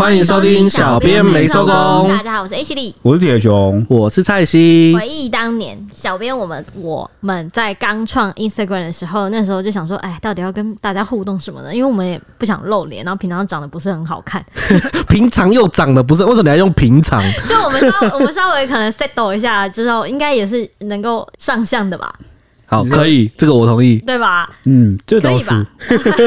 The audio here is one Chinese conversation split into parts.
欢迎收听小编没收工。大家好，我是 H 里，我是铁雄，我是蔡西。回忆当年，小编我们我们在刚创 Instagram 的时候，那时候就想说，哎，到底要跟大家互动什么呢？因为我们也不想露脸，然后平常长得不是很好看，平常又长得不是，为什么你还用平常？就 我们稍我们稍微可能 settle 一下之后，应该也是能够上相的吧。好，可以，这个我同意，对吧？嗯，这倒是。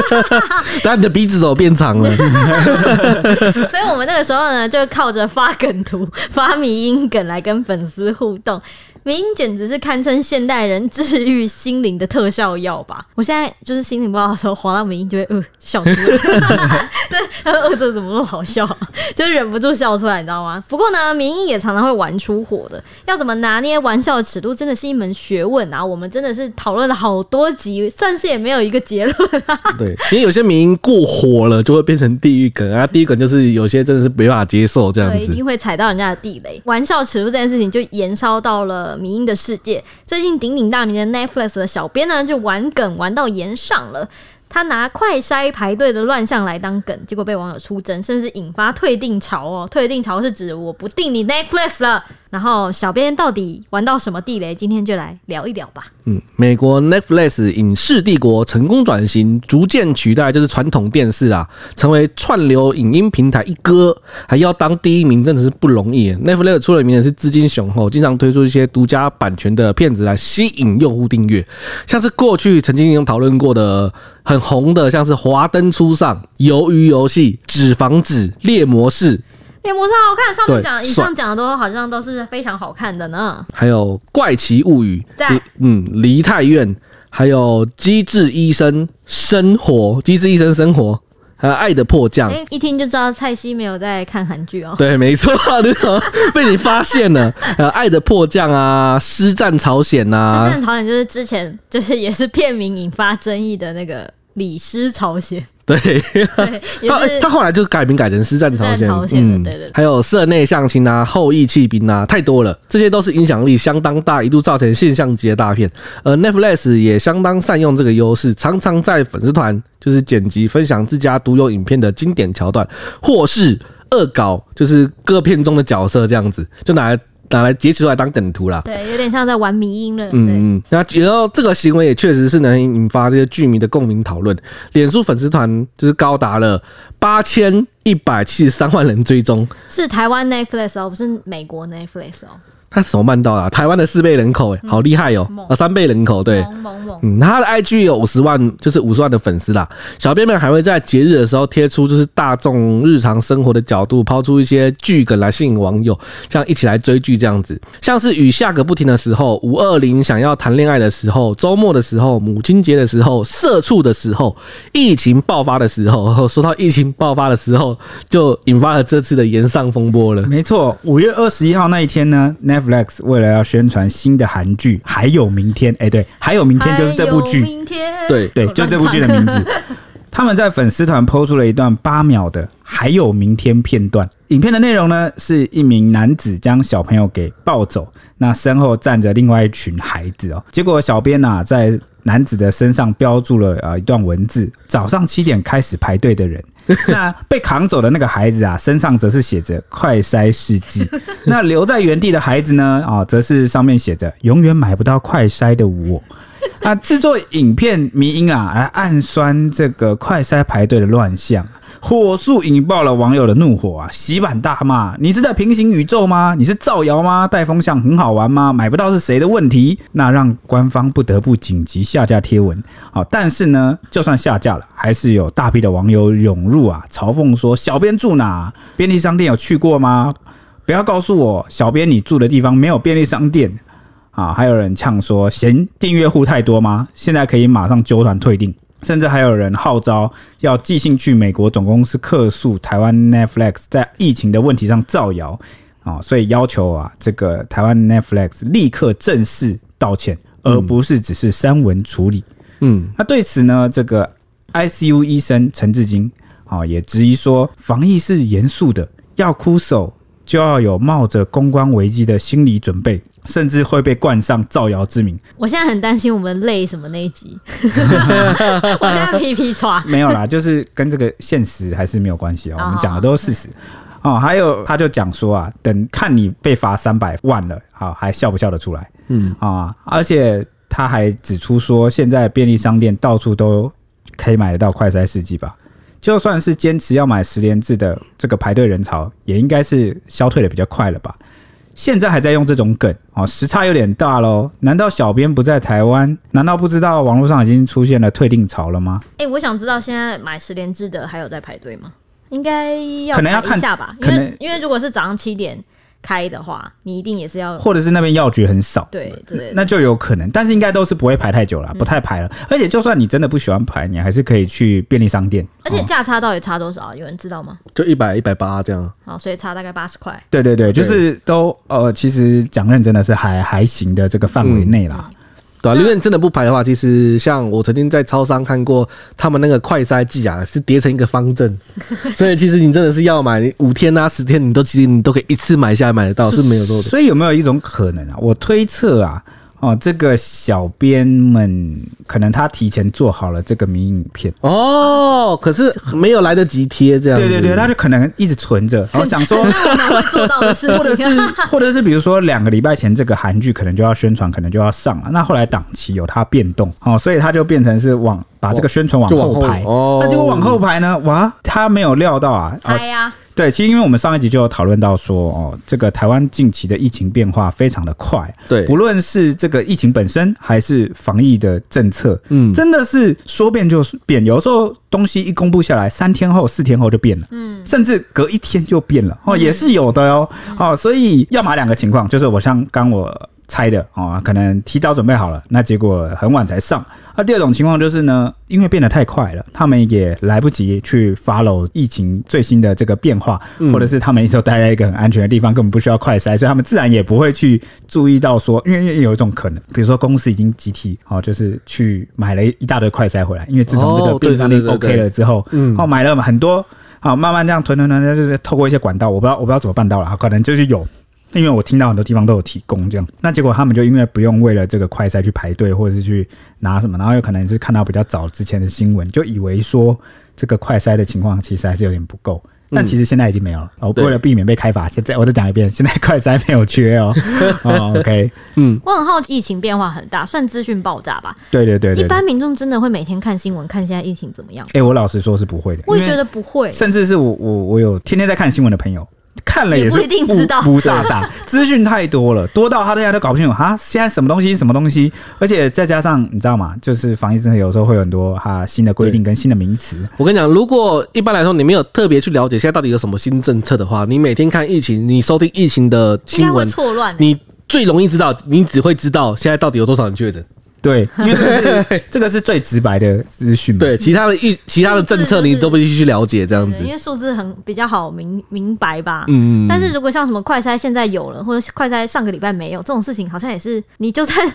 但你的鼻子怎么变长了？所以我们那个时候呢，就靠着发梗图、发迷音梗来跟粉丝互动。迷因简直是堪称现代人治愈心灵的特效药吧！我现在就是心情不好的时候，滑到迷因就会呃笑出来。对，呃，这怎么那么好笑？就忍不住笑出来，你知道吗？不过呢，明音也常常会玩出火的。要怎么拿捏玩笑的尺度，真的是一门学问啊！我们真的是讨论了好多集，算是也没有一个结论啊。对，因为有些明音过火了，就会变成地狱梗啊。地狱梗就是有些真的是没办法接受这样子，对，一定会踩到人家的地雷。玩笑尺度这件事情就延烧到了。迷因的世界，最近鼎鼎大名的 Netflix 的小编呢，就玩梗玩到炎上了。他拿快筛排队的乱象来当梗，结果被网友出征，甚至引发退订潮哦。退订潮是指我不订你 Netflix 了。然后小编到底玩到什么地雷？今天就来聊一聊吧。嗯，美国 Netflix 影视帝国成功转型，逐渐取代就是传统电视啊，成为串流影音平台一哥，还要当第一名，真的是不容易。Netflix 出了名的是资金雄厚，经常推出一些独家版权的片子来吸引用户订阅，像是过去曾经有讨论过的很红的，像是《华灯初上》、《鱿鱼游戏》、《纸房子》、《猎魔士》。猎魔士好看，上面讲以上讲的都好像都是非常好看的呢。还有《怪奇物语》在嗯，《梨泰院》，还有《机智医生生活》，《机智医生生活》，还有《爱的迫降》。哎，一听就知道蔡西没有在看韩剧哦。对，没错，那什么被你发现了？呃，《爱的迫降》啊，《师战朝鲜》呐，《师战朝鲜》就是之前就是也是片名引发争议的那个。李师朝鲜，对，他他后来就改名改成师战朝鲜，朝鲜嗯，对对，对。还有社内相亲啊，后羿弃兵啊，太多了，这些都是影响力相当大，一度造成现象级的大片。而 Netflix 也相当善用这个优势，常常在粉丝团就是剪辑分享自家独有影片的经典桥段，或是恶搞，就是各片中的角色这样子，就拿来。拿来截取出来当梗图啦，对，有点像在玩迷音了。嗯嗯，那然后这个行为也确实是能引发这些剧迷的共鸣讨论。脸书粉丝团就是高达了八千一百七十三万人追踪，是台湾 Netflix 哦，不是美国 Netflix 哦。他怎么办到啊？台湾的四倍人口，哎，好厉害哦！啊，三倍人口，对，嗯，他的 IG 有五十万，就是五十万的粉丝啦。小编们还会在节日的时候贴出，就是大众日常生活的角度，抛出一些剧梗来吸引网友，像一起来追剧这样子。像是雨下个不停的时候，五二零想要谈恋爱的时候，周末的时候，母亲节的时候，社畜的时候，疫情爆发的时候。说到疫情爆发的时候，就引发了这次的延上风波了。没错，五月二十一号那一天呢，Netflix 为了要宣传新的韩剧，还有明天，哎，对，还有明天就是这部剧，对对，就这部剧的名字。他们在粉丝团 PO 出了一段八秒的“还有明天”片段，影片的内容呢，是一名男子将小朋友给抱走，那身后站着另外一群孩子哦。结果小编呐，在男子的身上标注了啊一段文字：早上七点开始排队的人。那被扛走的那个孩子啊，身上则是写着“快筛试剂”。那留在原地的孩子呢？啊，则是上面写着“永远买不到快筛的我”。啊，制作影片迷因啊，来暗酸这个快筛排队的乱象。火速引爆了网友的怒火啊！洗版大骂：“你是在平行宇宙吗？你是造谣吗？带风向很好玩吗？买不到是谁的问题？”那让官方不得不紧急下架贴文。好，但是呢，就算下架了，还是有大批的网友涌入啊，嘲讽说：“小编住哪？便利商店有去过吗？不要告诉我，小编你住的地方没有便利商店啊！”还有人呛说：“嫌订阅户太多吗？现在可以马上揪团退订。”甚至还有人号召要寄信去美国总公司客诉台湾 Netflix 在疫情的问题上造谣啊，所以要求啊这个台湾 Netflix 立刻正式道歉，而不是只是删文处理。嗯，那对此呢，这个 ICU 医生陈志金啊也质疑说，防疫是严肃的，要哭手就要有冒着公关危机的心理准备。甚至会被冠上造谣之名。我现在很担心我们累什么那一集，我现在皮皮抓。没有啦，就是跟这个现实还是没有关系哦。我们讲的都是事实哦。还有，他就讲说啊，等看你被罚三百万了，好，还笑不笑得出来？嗯啊，而且他还指出说，现在便利商店到处都可以买得到快筛试剂吧。就算是坚持要买十连制的这个排队人潮，也应该是消退的比较快了吧？现在还在用这种梗哦，时差有点大喽。难道小编不在台湾？难道不知道网络上已经出现了退订潮了吗？哎、欸，我想知道现在买十连制的还有在排队吗？应该要可能要看一下吧，因为因为如果是早上七点。开的话，你一定也是要，或者是那边药局很少，对对，那就有可能，但是应该都是不会排太久了，不太排了。而且就算你真的不喜欢排，你还是可以去便利商店。而且价差到底差多少？有人知道吗？就一百一百八这样。好，所以差大概八十块。对对对，就是都呃，其实讲认真的是还还行的这个范围内啦。对啊，因为你真的不排的话，其实像我曾经在超商看过，他们那个快筛剂啊，是叠成一个方阵，所以其实你真的是要买五天啊、十天，你都其实你都可以一次买下来买得到，是没有错的。所以有没有一种可能啊？我推测啊。哦，这个小编们可能他提前做好了这个迷影片。哦，可是没有来得及贴这样。对对对，他就可能一直存着，然 后想说会做到的事情，或者是 或者是比如说两个礼拜前这个韩剧可能就要宣传，可能就要上了，那后来档期有它变动，哦，所以他就变成是往把这个宣传往后排，哦，那结果往后排呢，哇，他没有料到啊，哎呀。对，其实因为我们上一集就有讨论到说，哦，这个台湾近期的疫情变化非常的快，对，不论是这个疫情本身，还是防疫的政策，嗯，真的是说变就变，有时候东西一公布下来，三天后、四天后就变了，嗯，甚至隔一天就变了，哦，也是有的哟，哦，所以要么两个情况，就是我像刚我。猜的哦，可能提早准备好了，那结果很晚才上。那、啊、第二种情况就是呢，因为变得太快了，他们也来不及去 follow 疫情最新的这个变化，嗯、或者是他们一直都待在一个很安全的地方，根本不需要快筛，所以他们自然也不会去注意到说，因为有一种可能，比如说公司已经集体哦，就是去买了一大堆快筛回来，因为自从这个便利商店 OK 了之后，嗯，哦，买了很多，好，慢慢这样囤囤囤，就是透过一些管道，我不知道我不知道怎么办到了，可能就是有。因为我听到很多地方都有提供这样，那结果他们就因为不用为了这个快筛去排队，或者是去拿什么，然后有可能是看到比较早之前的新闻，就以为说这个快筛的情况其实还是有点不够，但其实现在已经没有了。我为了避免被开罚，现在我再讲一遍，现在快筛没有缺哦。哦，OK，嗯，我很好奇，疫情变化很大，算资讯爆炸吧？对对对，对，一般民众真的会每天看新闻，看现在疫情怎么样？哎，我老实说是不会的，我也觉得不会，甚至是我我我有天天在看新闻的朋友。看了也是不一定知道，不傻傻，资讯太多了，多到他大家都搞不清楚哈，现在什么东西什么东西，而且再加上你知道吗？就是防疫政策有时候会有很多哈新的规定跟新的名词。我跟你讲，如果一般来说你没有特别去了解现在到底有什么新政策的话，你每天看疫情，你收听疫情的新闻，错乱，你最容易知道，你只会知道现在到底有多少人确诊。对，因为这个是这个是最直白的资讯。对，其他的预其他的政策你都不必须去了解这样子，因为数字很比较好明明白吧。嗯，但是如果像什么快筛现在有了，或者快筛上个礼拜没有这种事情，好像也是你就算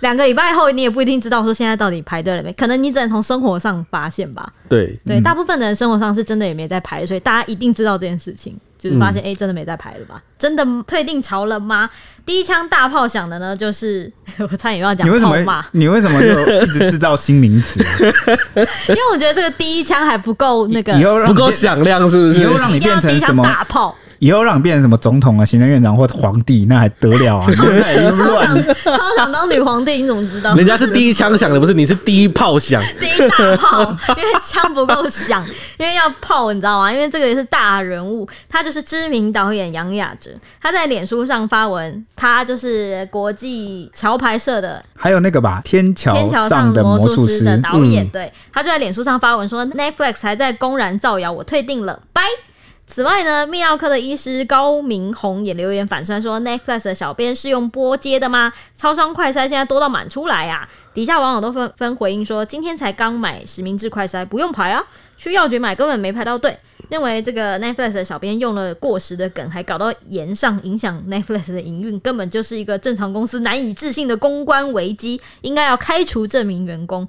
两个礼拜后，你也不一定知道说现在到底排队了没。可能你只能从生活上发现吧。对对，大部分的人生活上是真的也没在排，所以大家一定知道这件事情。就是发现，哎、嗯欸，真的没在排了吧？真的退定潮了吗？第一枪大炮响的呢，就是 我差点又要讲炮骂。你为什么就一直 制造新名词？因为我觉得这个第一枪还不够那个，不够响亮，是不是？以后让你变成什么大炮？以后让你变成什么总统啊、行政院长或皇帝，那还得了啊？超想超想当女皇帝，你怎么知道？人家是第一枪响的，不是？你是第一炮响，第一大炮，因为枪不够响，因为要炮，你知道吗？因为这个也是大人物，他就是知名导演杨雅喆，他在脸书上发文，他就是国际桥牌社的，还有那个吧，天桥天桥上的魔术师的导演，对，他就在脸书上发文说，Netflix 还在公然造谣，我退订了，拜。此外呢，泌尿科的医师高明宏也留言反酸说：“Netflix 的小编是用波接的吗？超商快筛现在多到满出来啊！”底下网友都纷纷回应说：“今天才刚买实名制快筛，不用排啊，去药局买根本没排到队。”认为这个 Netflix 的小编用了过时的梗，还搞到炎上，影响 Netflix 的营运，根本就是一个正常公司难以置信的公关危机，应该要开除这名员工。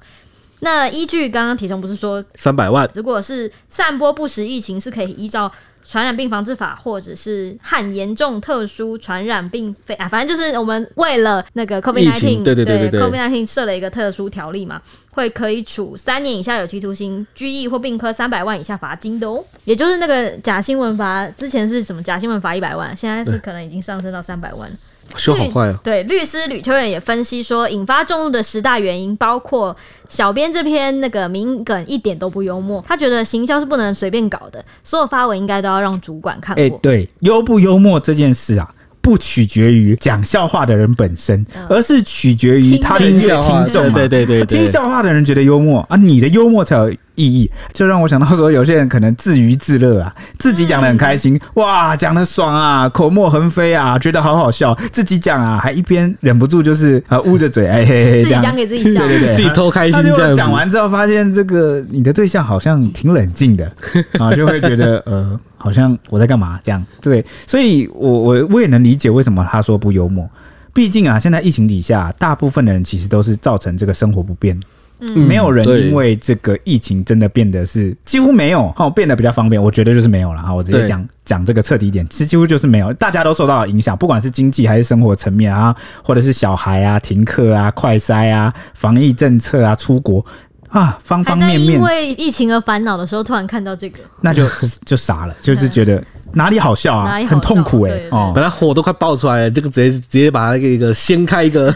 那依据刚刚体重不是说三百万，如果是散播不实疫情，是可以依照传染病防治法，或者是和严重特殊传染病非啊，反正就是我们为了那个 COVID-19，对对对对 COVID nineteen 设了一个特殊条例嘛，会可以处三年以下有期徒刑、拘役或并科三百万以下罚金的哦。也就是那个假新闻罚，之前是什么假新闻罚一百万，现在是可能已经上升到三百万。修好坏哦！对，律师吕秋远也分析说，引发众怒的十大原因包括小编这篇那个名梗一点都不幽默，他觉得行销是不能随便搞的，所有发文应该都要让主管看过。哎、欸，对，幽不幽默这件事啊。不取决于讲笑话的人本身，而是取决于他的听众嘛。对对对，听笑话的人觉得幽默啊，你的幽默才有意义。就让我想到说，有些人可能自娱自乐啊，自己讲的很开心，哇，讲的爽啊，口沫横飞啊，觉得好好笑，自己讲啊，还一边忍不住就是呃捂着嘴，哎嘿嘿，自己讲给自己笑，对对对，自己偷开心这样。讲完之后发现这个你的对象好像挺冷静的 啊，就会觉得呃。好像我在干嘛这样，对，所以我我我也能理解为什么他说不幽默。毕竟啊，现在疫情底下，大部分的人其实都是造成这个生活不便，嗯，没有人因为这个疫情真的变得是几乎没有，哈，变得比较方便。我觉得就是没有了哈，我直接讲讲这个彻底一点，其实几乎就是没有，大家都受到了影响，不管是经济还是生活层面啊，或者是小孩啊停课啊、快筛啊、防疫政策啊、出国。啊，方方面面。因为疫情而烦恼的时候，突然看到这个，那就 就傻了，就是觉得哪里好笑啊，哪里好笑很痛苦哎、欸，哦，本来火都快爆出来了，这个直接直接把那个一个掀开一个，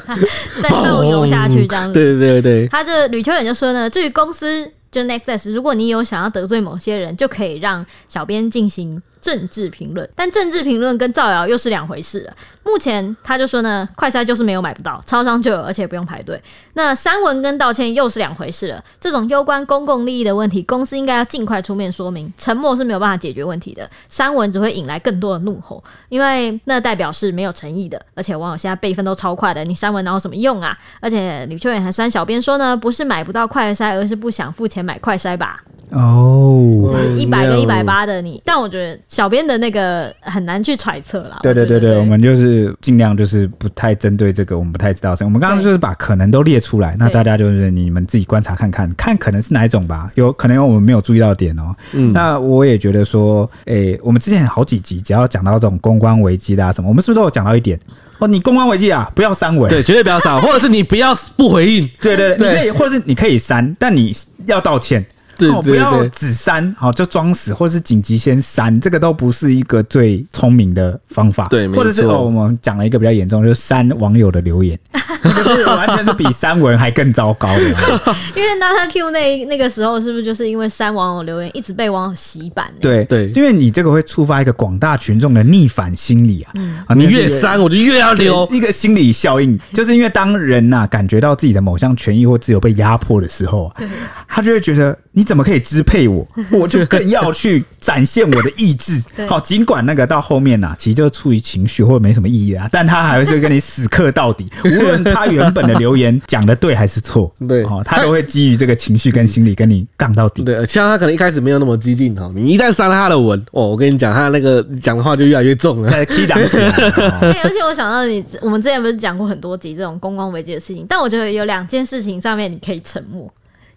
再倒油下去这样子，对对对对，他这吕秋远就说呢，至于公司就 Nextest，如果你有想要得罪某些人，就可以让小编进行。政治评论，但政治评论跟造谣又是两回事了。目前他就说呢，快筛就是没有买不到，超商就有，而且不用排队。那删文跟道歉又是两回事了。这种攸关公共利益的问题，公司应该要尽快出面说明。沉默是没有办法解决问题的，删文只会引来更多的怒吼，因为那代表是没有诚意的。而且网友现在备份都超快的，你删文能有什么用啊？而且吕秋远还删小编说呢，不是买不到快筛，而是不想付钱买快筛吧。哦，就是一百跟一百八的你，但我觉得小编的那个很难去揣测啦。对对对对，我们就是尽量就是不太针对这个，我们不太知道。我们刚刚就是把可能都列出来，那大家就是你们自己观察看看，看可能是哪一种吧。有可能有我们没有注意到的点哦。嗯，那我也觉得说，诶，我们之前好几集只要讲到这种公关危机啊什么，我们是不是都有讲到一点？哦，你公关危机啊，不要删文，对，绝对不要删，或者是你不要不回应，对对对，你可以，或者是你可以删，但你要道歉。哦，不要只删，好就装死，或是紧急先删，这个都不是一个最聪明的方法。对，或者是我们讲了一个比较严重，就是删网友的留言，就是完全是比删文还更糟糕的。因为 Nata Q 那那个时候，是不是就是因为删网友留言，一直被网友洗版？对对，因为你这个会触发一个广大群众的逆反心理啊！嗯，你越删，我就越要留，一个心理效应，就是因为当人呐、啊、感觉到自己的某项权益或自由被压迫的时候啊，他就会觉得。你怎么可以支配我？我就更要去展现我的意志。好，尽管那个到后面啊，其实就出于情绪或者没什么意义啊，但他还是跟你死磕到底。无论他原本的留言讲的对还是错，对，哦，他都会基于这个情绪跟心理跟你杠到底。对，像他可能一开始没有那么激进哈，你一旦删了他的文，哦，我跟你讲，他那个讲的话就越来越重了。key 档。而且我想到你，我们之前不是讲过很多集这种公关危机的事情，但我觉得有两件事情上面你可以沉默。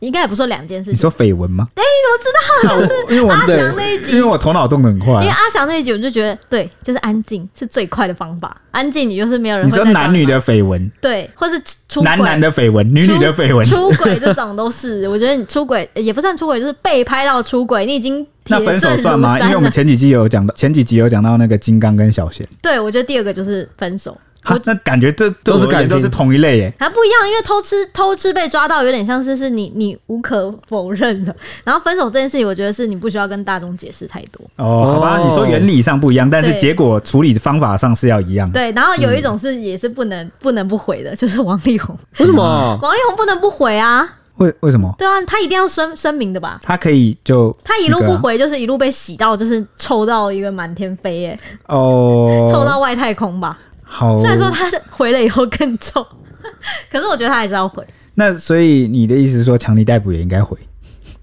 应该也不说两件事情。你说绯闻吗？哎、欸，你怎么知道？就是因为阿翔那一集，因为我头脑动得很快、啊。因为阿翔那一集，我就觉得对，就是安静是最快的方法。安静，你就是没有人。你说男女的绯闻，对，或是出男男的绯闻，女女的绯闻，出轨这种都是。我觉得你出轨也不算出轨，就是被拍到出轨，你已经那分手算吗？因为我们前几集有讲到，前几集有讲到那个金刚跟小贤。对，我觉得第二个就是分手。我那感觉这都是感觉都是同一类耶，还不一样，因为偷吃偷吃被抓到，有点像是是你你无可否认的。然后分手这件事情，我觉得是你不需要跟大众解释太多。哦，好吧，你说原理上不一样，但是结果处理的方法上是要一样。对，然后有一种是也是不能不能不回的，就是王力宏。为什么？王力宏不能不回啊？为为什么？对啊，他一定要声声明的吧？他可以就他一路不回，就是一路被洗到，就是臭到一个满天飞耶。哦，臭到外太空吧？好，虽然说他回了以后更重，可是我觉得他还是要回。那所以你的意思是说，强尼逮捕也应该回？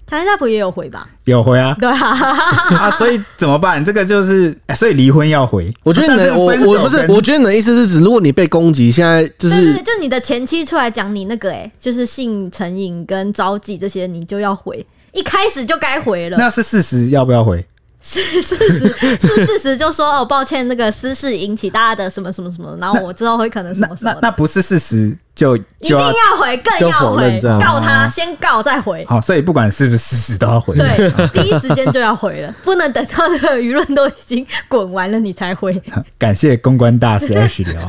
强尼逮捕也有回吧？有回啊，对啊，啊，所以怎么办？这个就是，所以离婚要回。我觉得你的，我我不是，我觉得你的意思是指，如果你被攻击，现在就是，对对对，就你的前妻出来讲你那个，哎，就是性成瘾跟招妓这些，你就要回，一开始就该回了。那是事实，要不要回？是事实，是事实，就说哦，抱歉，那个私事引起大家的什么什么什么，然后我之后会可能什么什么那那，那不是事实，就，就一定要回，更要回，告他，先告再回。好，所以不管是不是事实，都要回。对，第一时间就要回了，不能等到那个舆论都已经滚完了你才回。感谢公关大师 H 聊，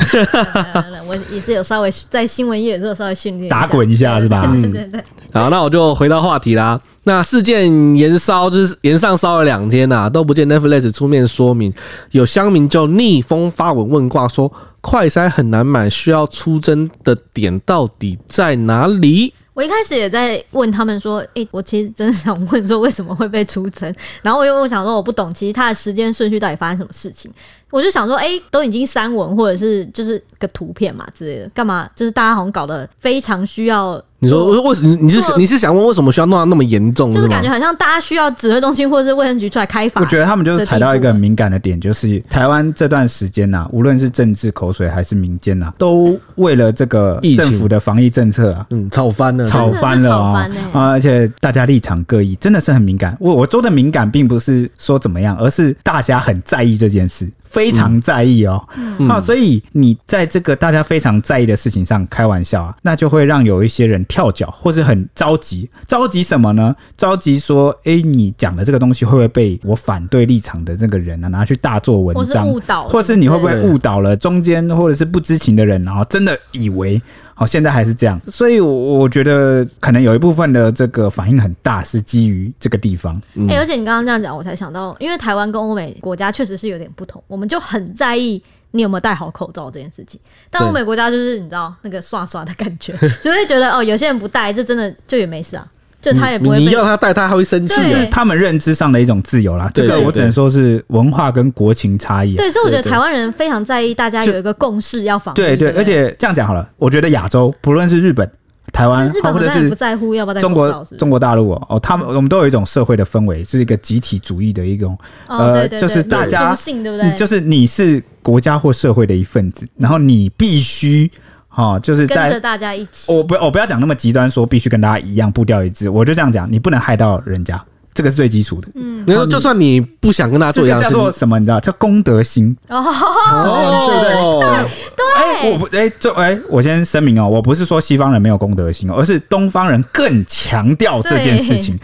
我也是有稍微在新闻业也是有稍微训练打滚一下是吧？对对对，对。好，那我就回到话题啦。那事件延烧就是延上烧了两天呐、啊，都不见 Netflix 出面说明。有乡民就逆风发文问卦说，快筛很难买，需要出征的点到底在哪里？我一开始也在问他们说，诶、我其实真的想问说，为什么会被出征？然后我又我想说，我不懂，其实它的时间顺序到底发生什么事情？我就想说，哎、都已经删文或者是就是个图片嘛之类的，干嘛？就是大家好像搞得非常需要。你说为什么？你是你是想问为什么需要弄到那么严重？就是感觉好像大家需要指挥中心或者是卫生局出来开罚。我觉得他们就是踩到一个很敏感的点，就是台湾这段时间呐、啊，无论是政治口水还是民间呐、啊，都为了这个政府的防疫政策啊，嗯，吵翻了，吵翻了！而且大家立场各异，真的是很敏感。我我说的敏感，并不是说怎么样，而是大家很在意这件事。非常在意哦，嗯、啊，所以你在这个大家非常在意的事情上开玩笑啊，那就会让有一些人跳脚，或是很着急。着急什么呢？着急说，哎、欸，你讲的这个东西会不会被我反对立场的这个人呢、啊、拿去大做文章，或是误导，或是你会不会误导了中间或者是不知情的人，然后真的以为。好，现在还是这样，所以我我觉得可能有一部分的这个反应很大，是基于这个地方。哎、欸，而且你刚刚这样讲，我才想到，因为台湾跟欧美国家确实是有点不同，我们就很在意你有没有戴好口罩这件事情。但欧美国家就是你知道那个刷刷的感觉，就会觉得哦，有些人不戴，这真的就也没事啊。就他也不会，你要他戴，他还会生气。是他们认知上的一种自由啦。这个我只能说是文化跟国情差异。对，所以我觉得台湾人非常在意，大家有一个共识要防。对对，而且这样讲好了，我觉得亚洲不论是日本、台湾，或者是不在乎要不要中国中国大陆哦，他们我们都有一种社会的氛围，是一个集体主义的一种呃，就是大家？就是你是国家或社会的一份子，然后你必须。哦，就是在跟着大家一起。我不，我不要讲那么极端，说必须跟大家一样步调一致。我就这样讲，你不能害到人家，这个是最基础的。嗯，你说就算你不想跟大家做一样，叫做什么？你知道叫公德心哦，哦，对不对？对哎。我不，哎，这哎，我先声明哦，我不是说西方人没有公德心，而是东方人更强调这件事情。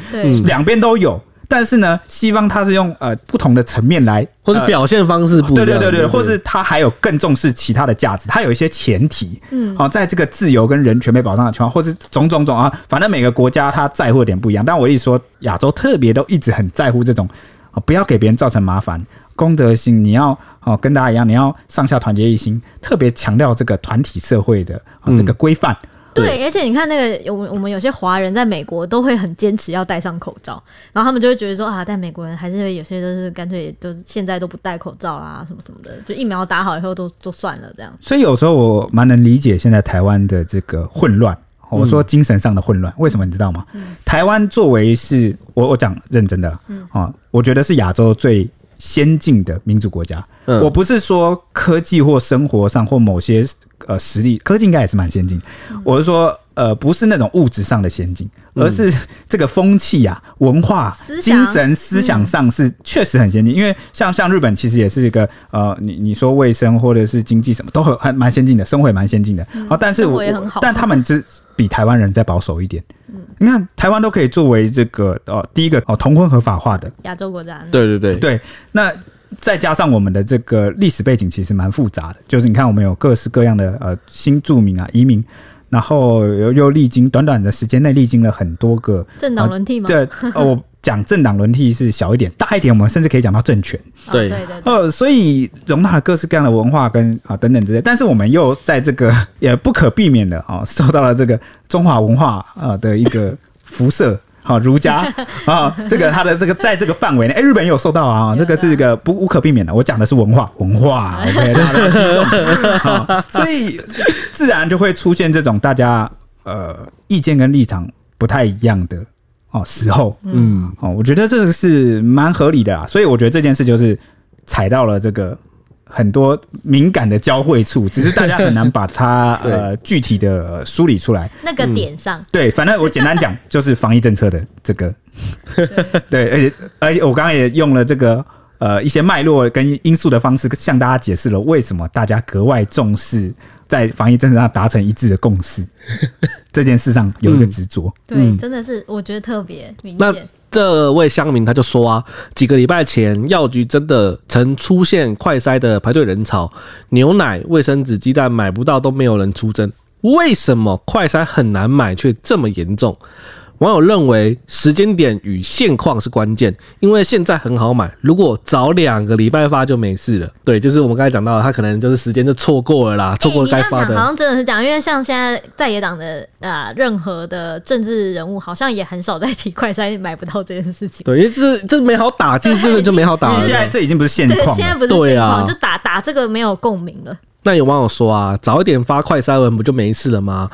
两边都有。但是呢，西方它是用呃不同的层面来，或是表现方式不一样，对对对对，或是它还有更重视其他的价值，它有一些前提，嗯，好，在这个自由跟人权被保障的情况，或是种种种啊，反正每个国家它在乎的点不一样。但我一直说亚洲特别都一直很在乎这种啊，不要给别人造成麻烦，公德心，你要哦跟大家一样，你要上下团结一心，特别强调这个团体社会的啊这个规范。对，而且你看那个，我我们有些华人在美国都会很坚持要戴上口罩，然后他们就会觉得说啊，在美国人还是有些都是干脆都现在都不戴口罩啊，什么什么的，就疫苗打好以后都都算了这样。所以有时候我蛮能理解现在台湾的这个混乱，我说精神上的混乱，嗯、为什么你知道吗？嗯、台湾作为是我我讲认真的，嗯啊，我觉得是亚洲最先进的民主国家。嗯、我不是说科技或生活上或某些。呃，实力科技应该也是蛮先进。我是说，呃，不是那种物质上的先进，而是 这个风气啊、文化、精神、思想上是确实很先进。因为像像日本，其实也是一个呃，你你说卫生或者是经济什么都很还蛮先进的，生活也蛮先进的。好，但是我但他们只比台湾人再保守一点。你看台湾都可以作为这个呃第一个哦同婚合法化的亚洲国家。对对对对，那。再加上我们的这个历史背景其实蛮复杂的，就是你看我们有各式各样的呃新住民啊移民，然后又又历经短短的时间内历经了很多个政党轮替吗？对，呃，我 讲政党轮替是小一点，大一点我们甚至可以讲到政权。对对对。呃，所以容纳了各式各样的文化跟啊等等之类，但是我们又在这个 也不可避免的啊受到了这个中华文化啊的一个辐射。好，儒家 啊，这个他的这个在这个范围内，哎，日本也有受到啊，这个是一个不无可避免的。我讲的是文化，文化，OK，大家激动，好，所以自然就会出现这种大家呃意见跟立场不太一样的哦时候，嗯哦，我觉得这个是蛮合理的啊。所以我觉得这件事就是踩到了这个很多敏感的交汇处，只是大家很难把它 呃具体的梳理出来。那个点上，对，反正我简单讲，就是防疫政策的这个，对，而且而且我刚刚也用了这个。呃，一些脉络跟因素的方式向大家解释了为什么大家格外重视在防疫政策上达成一致的共识 这件事上有一个执着。对，真的是我觉得特别明显。这位乡民他就说啊，几个礼拜前药局真的曾出现快筛的排队人潮，牛奶、卫生纸、鸡蛋买不到都没有人出征，为什么快筛很难买却这么严重？网友认为时间点与现况是关键，因为现在很好买，如果早两个礼拜发就没事了。对，就是我们刚才讲到的，他可能就是时间就错过了啦，错过该发的。好像真的是讲，因为像现在在野党的啊，任何的政治人物好像也很少在提快筛买不到这件事情。对，因为这这没好打，这真的就没好打了。现在这已经不是现况，对，现在不是现况，就打打这个没有共鸣了。那有网友说啊，早一点发快筛文不就没事了吗？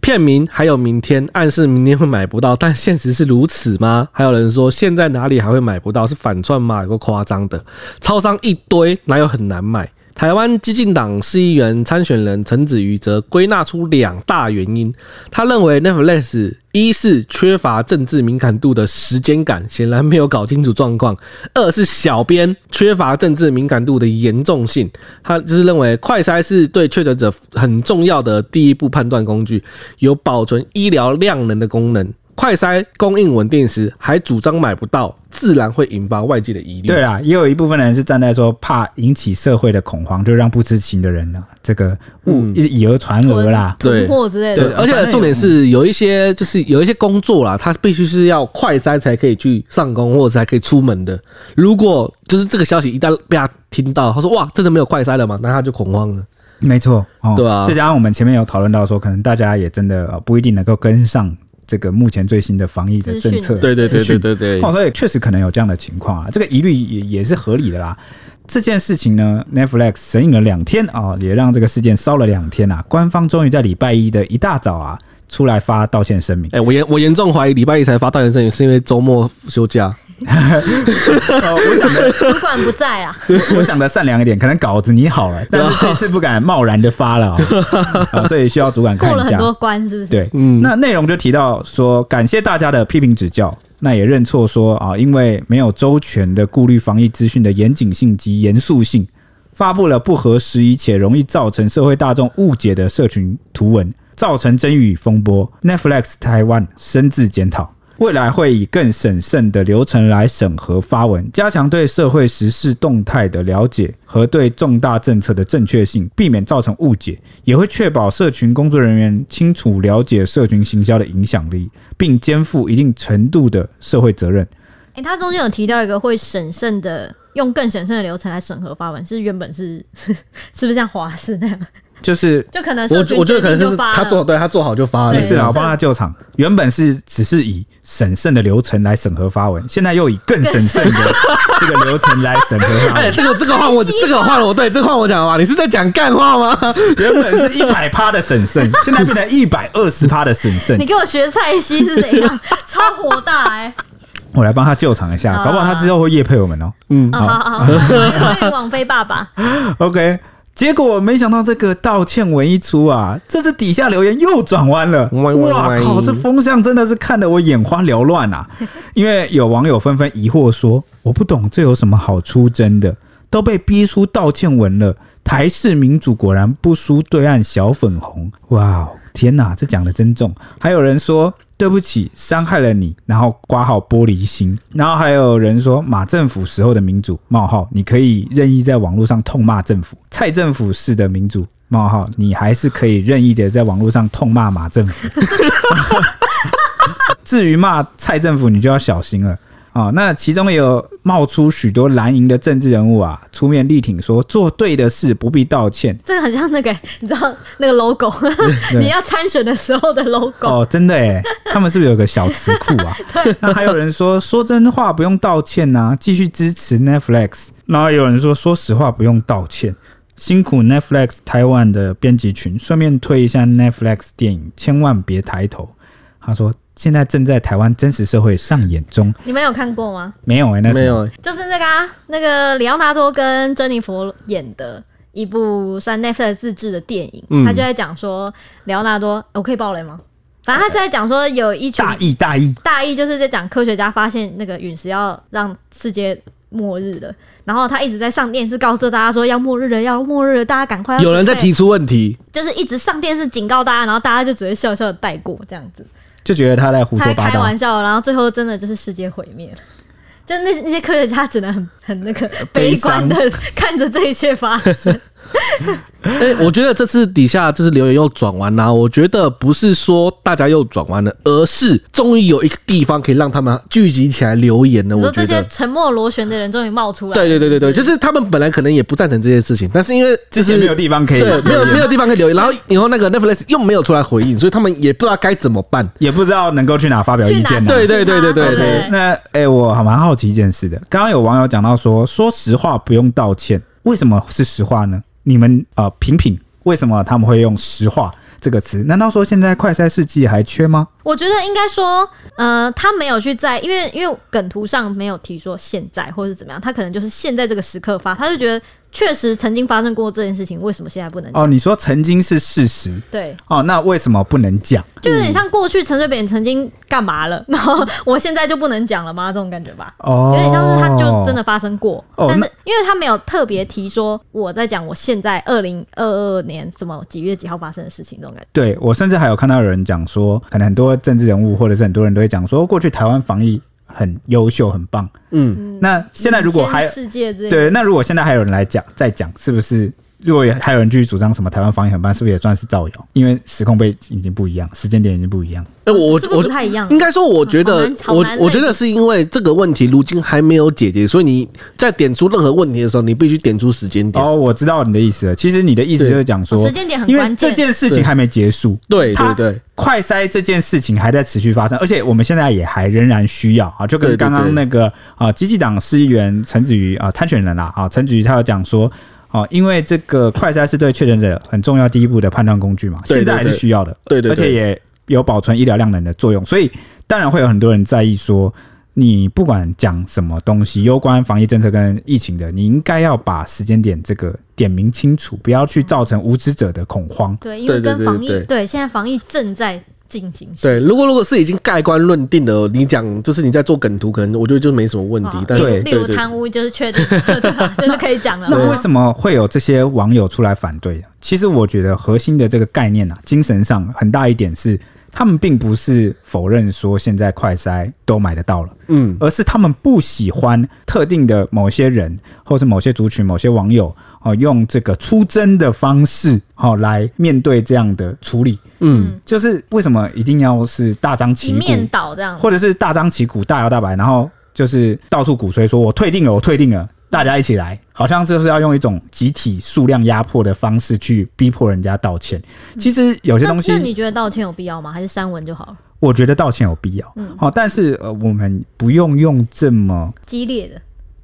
片名还有明天，暗示明天会买不到，但现实是如此吗？还有人说现在哪里还会买不到？是反转吗？有个夸张的，超商一堆，哪有很难买？台湾激进党市议员参选人陈子瑜则归纳出两大原因，他认为 Netflix 一是缺乏政治敏感度的时间感，显然没有搞清楚状况；二是小编缺乏政治敏感度的严重性。他就是认为快筛是对确诊者很重要的第一步判断工具，有保存医疗量能的功能。快筛供应稳定时，还主张买不到，自然会引发外界的疑虑。对啊，也有一部分人是站在说怕引起社会的恐慌，就让不知情的人呢，这个误以讹传讹啦，囤货之类的。对，而且重点是有一些就是有一些工作啦，他必须是要快筛才可以去上工，或者才可以出门的。如果就是这个消息一旦被他听到，他说哇，真的没有快筛了吗？那他就恐慌了。没错，哦，对啊。再加上我们前面有讨论到说，可能大家也真的不一定能够跟上。这个目前最新的防疫的政策，对对对对对对，所以确实可能有这样的情况啊，这个疑虑也也是合理的啦。这件事情呢，Netflix 神隐了两天啊，也让这个事件烧了两天啊，官方终于在礼拜一的一大早啊。出来发道歉声明。哎、欸，我严我严重怀疑礼拜一才发道歉声明，是因为周末休假。我想的主管不在啊。我想的善良一点，可能稿子拟好了，但是这次不敢贸然的发了 啊，所以需要主管看一下。过了很多关是不是？对，嗯。那内容就提到说，感谢大家的批评指教，那也认错说啊，因为没有周全的顾虑防疫资讯的严谨性及严肃性，发布了不合时宜且容易造成社会大众误解的社群图文。造成争议风波，Netflix 台湾深自检讨，未来会以更审慎的流程来审核发文，加强对社会时事动态的了解和对重大政策的正确性，避免造成误解，也会确保社群工作人员清楚了解社群行销的影响力，并肩负一定程度的社会责任。诶，他中间有提到一个会审慎的，用更审慎的流程来审核发文，是原本是 是不是像华视那样？就是，就可能我我觉得可能是他做对他做好就发了，没事啊，我帮他救场。原本是只是以审慎的流程来审核发文，现在又以更审慎的 这个流程来审核发文。哎，这个这个换我，这个换我，对，这个换我讲的话，你是在讲干话吗？原本是一百趴的审慎，现在变成一百二十趴的审慎。你给我学蔡西是怎样？超火大哎、欸！我来帮他救场一下，搞不好他之后会夜配我们哦。嗯，好好好，欢迎网飞爸爸。OK。结果没想到这个道歉文一出啊，这次底下留言又转弯了。哇靠，这风向真的是看得我眼花缭乱啊！因为有网友纷纷疑惑说：“我不懂这有什么好出征的？都被逼出道歉文了，台式民主果然不输对岸小粉红。”哇，天哪，这讲的真重。还有人说。对不起，伤害了你，然后刮号玻璃心，然后还有人说马政府时候的民主冒号，你可以任意在网络上痛骂政府；蔡政府式的民主冒号，你还是可以任意的在网络上痛骂马政府。至于骂蔡政府，你就要小心了。啊、哦，那其中也有冒出许多蓝营的政治人物啊，出面力挺说做对的事不必道歉。这个很像那个，你知道那个 logo，你要参选的时候的 logo。哦，真的哎，他们是不是有个小词库啊？那还有人说说真话不用道歉呐、啊，继续支持 Netflix。然后有人说说实话不用道歉，辛苦 Netflix 台湾的编辑群，顺便推一下 Netflix 电影，千万别抬头。他说现在正在台湾真实社会上演中。你们有看过吗？没有哎、欸，那没有，就是那个啊，那个里奥纳多跟珍妮佛演的一部算 Netflix 自制的电影，嗯、他就在讲说李奥纳多，我可以爆雷吗？反正他是在讲说有一群大意大意大意，就是在讲科学家发现那个陨石要让世界末日了，然后他一直在上电视告诉大家说要末日了，要末日了，大家赶快要。有人在提出问题，就是一直上电视警告大家，然后大家就只会笑笑的带过这样子，就觉得他在胡说八道，开玩笑，然后最后真的就是世界毁灭了。就那那些科学家只能很很那个悲观的看着这一切发生。哎、欸，我觉得这次底下就是留言又转弯啦。我觉得不是说大家又转弯了，而是终于有一个地方可以让他们聚集起来留言了。我觉得这些沉默螺旋的人终于冒出来。对对对对对，就是他们本来可能也不赞成这件事情，但是因为就是没有地方可以，对，没有没有地方可以留言，然后以后那个 Netflix 又没有出来回应，所以他们也不知道该怎么办，也不知道能够去哪发表意见。对对对对对对。那哎、欸，我还蛮好奇一件事的，刚刚有网友讲到说，说实话不用道歉，为什么是实话呢？你们啊，品品，为什么他们会用石化这个词？难道说现在快筛试剂还缺吗？我觉得应该说，呃，他没有去在，因为因为梗图上没有提说现在或是怎么样，他可能就是现在这个时刻发，他就觉得。确实曾经发生过这件事情，为什么现在不能讲？哦，你说曾经是事实，对，哦，那为什么不能讲？就有点像过去陈水扁曾经干嘛了，然后我现在就不能讲了吗？这种感觉吧，哦，有点像是他就真的发生过，哦，但是因为他没有特别提说我在讲我现在二零二二年什么几月几号发生的事情，这种感觉。对，我甚至还有看到有人讲说，可能很多政治人物或者是很多人都会讲说，过去台湾防疫。很优秀，很棒。嗯，那现在如果还世界对，那如果现在还有人来讲，再讲，是不是？如果还有人继续主张什么台湾防疫很棒，是不是也算是造谣？因为时空背景已经不一样，时间点已经不一样。哎，我我不太一样。应该说，我觉得我我觉得是因为这个问题如今还没有解决，所以你在点出任何问题的时候，你必须点出时间点。哦，我知道你的意思了。其实你的意思就是讲说，时间点很关键，因为这件事情还没结束。对对对，快筛这件事情还在持续发生，而且我们现在也还仍然需要啊，就跟刚刚那个啊，基进党市议员陈子瑜啊，参选人啦啊，陈子瑜他有讲说。哦，因为这个快筛是对确诊者很重要第一步的判断工具嘛，现在还是需要的，对对，而且也有保存医疗量能的作用，所以当然会有很多人在意说，你不管讲什么东西，有关防疫政策跟疫情的，你应该要把时间点这个点明清楚，不要去造成无知者的恐慌。对，因为跟防疫，对，现在防疫正在。进行对，如果如果是已经盖棺论定的，你讲就是你在做梗图，可能我觉得就没什么问题。但是例如贪污就是确定，就是可以讲了。那为什么会有这些网友出来反对？其实我觉得核心的这个概念啊，精神上很大一点是，他们并不是否认说现在快筛都买得到了，嗯，而是他们不喜欢特定的某些人，或是某些族群、某些网友。哦，用这个出征的方式，哦来面对这样的处理。嗯，就是为什么一定要是大张旗鼓，面倒这样，或者是大张旗鼓、大摇大摆，然后就是到处鼓吹说“我退订了，我退订了”，大家一起来，好像就是要用一种集体数量压迫的方式去逼迫人家道歉。其实有些东西，那你觉得道歉有必要吗？还是删文就好了？我觉得道歉有必要。嗯，好，但是呃，我们不用用这么激烈的。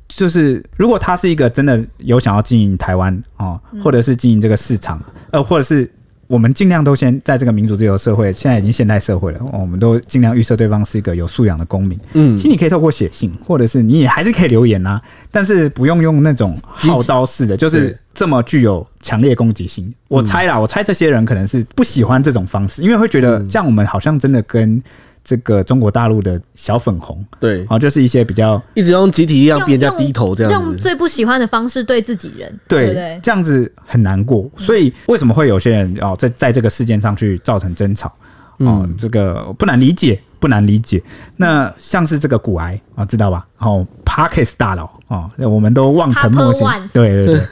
就是，如果他是一个真的有想要经营台湾哦，或者是经营这个市场，呃，或者是我们尽量都先在这个民主自由社会，现在已经现代社会了，哦、我们都尽量预设对方是一个有素养的公民。嗯，其实你可以透过写信，或者是你也还是可以留言呐、啊，但是不用用那种号召式的，就是这么具有强烈攻击性。我猜啦，我猜这些人可能是不喜欢这种方式，因为会觉得这样我们好像真的跟。这个中国大陆的小粉红，对，啊，就是一些比较一直用集体力量逼人家低头这样子，用最不喜欢的方式对自己人，对，对对这样子很难过。所以为什么会有些人哦，在在这个事件上去造成争吵？哦，这个不难理解，不难理解。那像是这个骨癌啊，知道吧？然后 Parkes 大佬啊，我们都望尘莫及。对对对。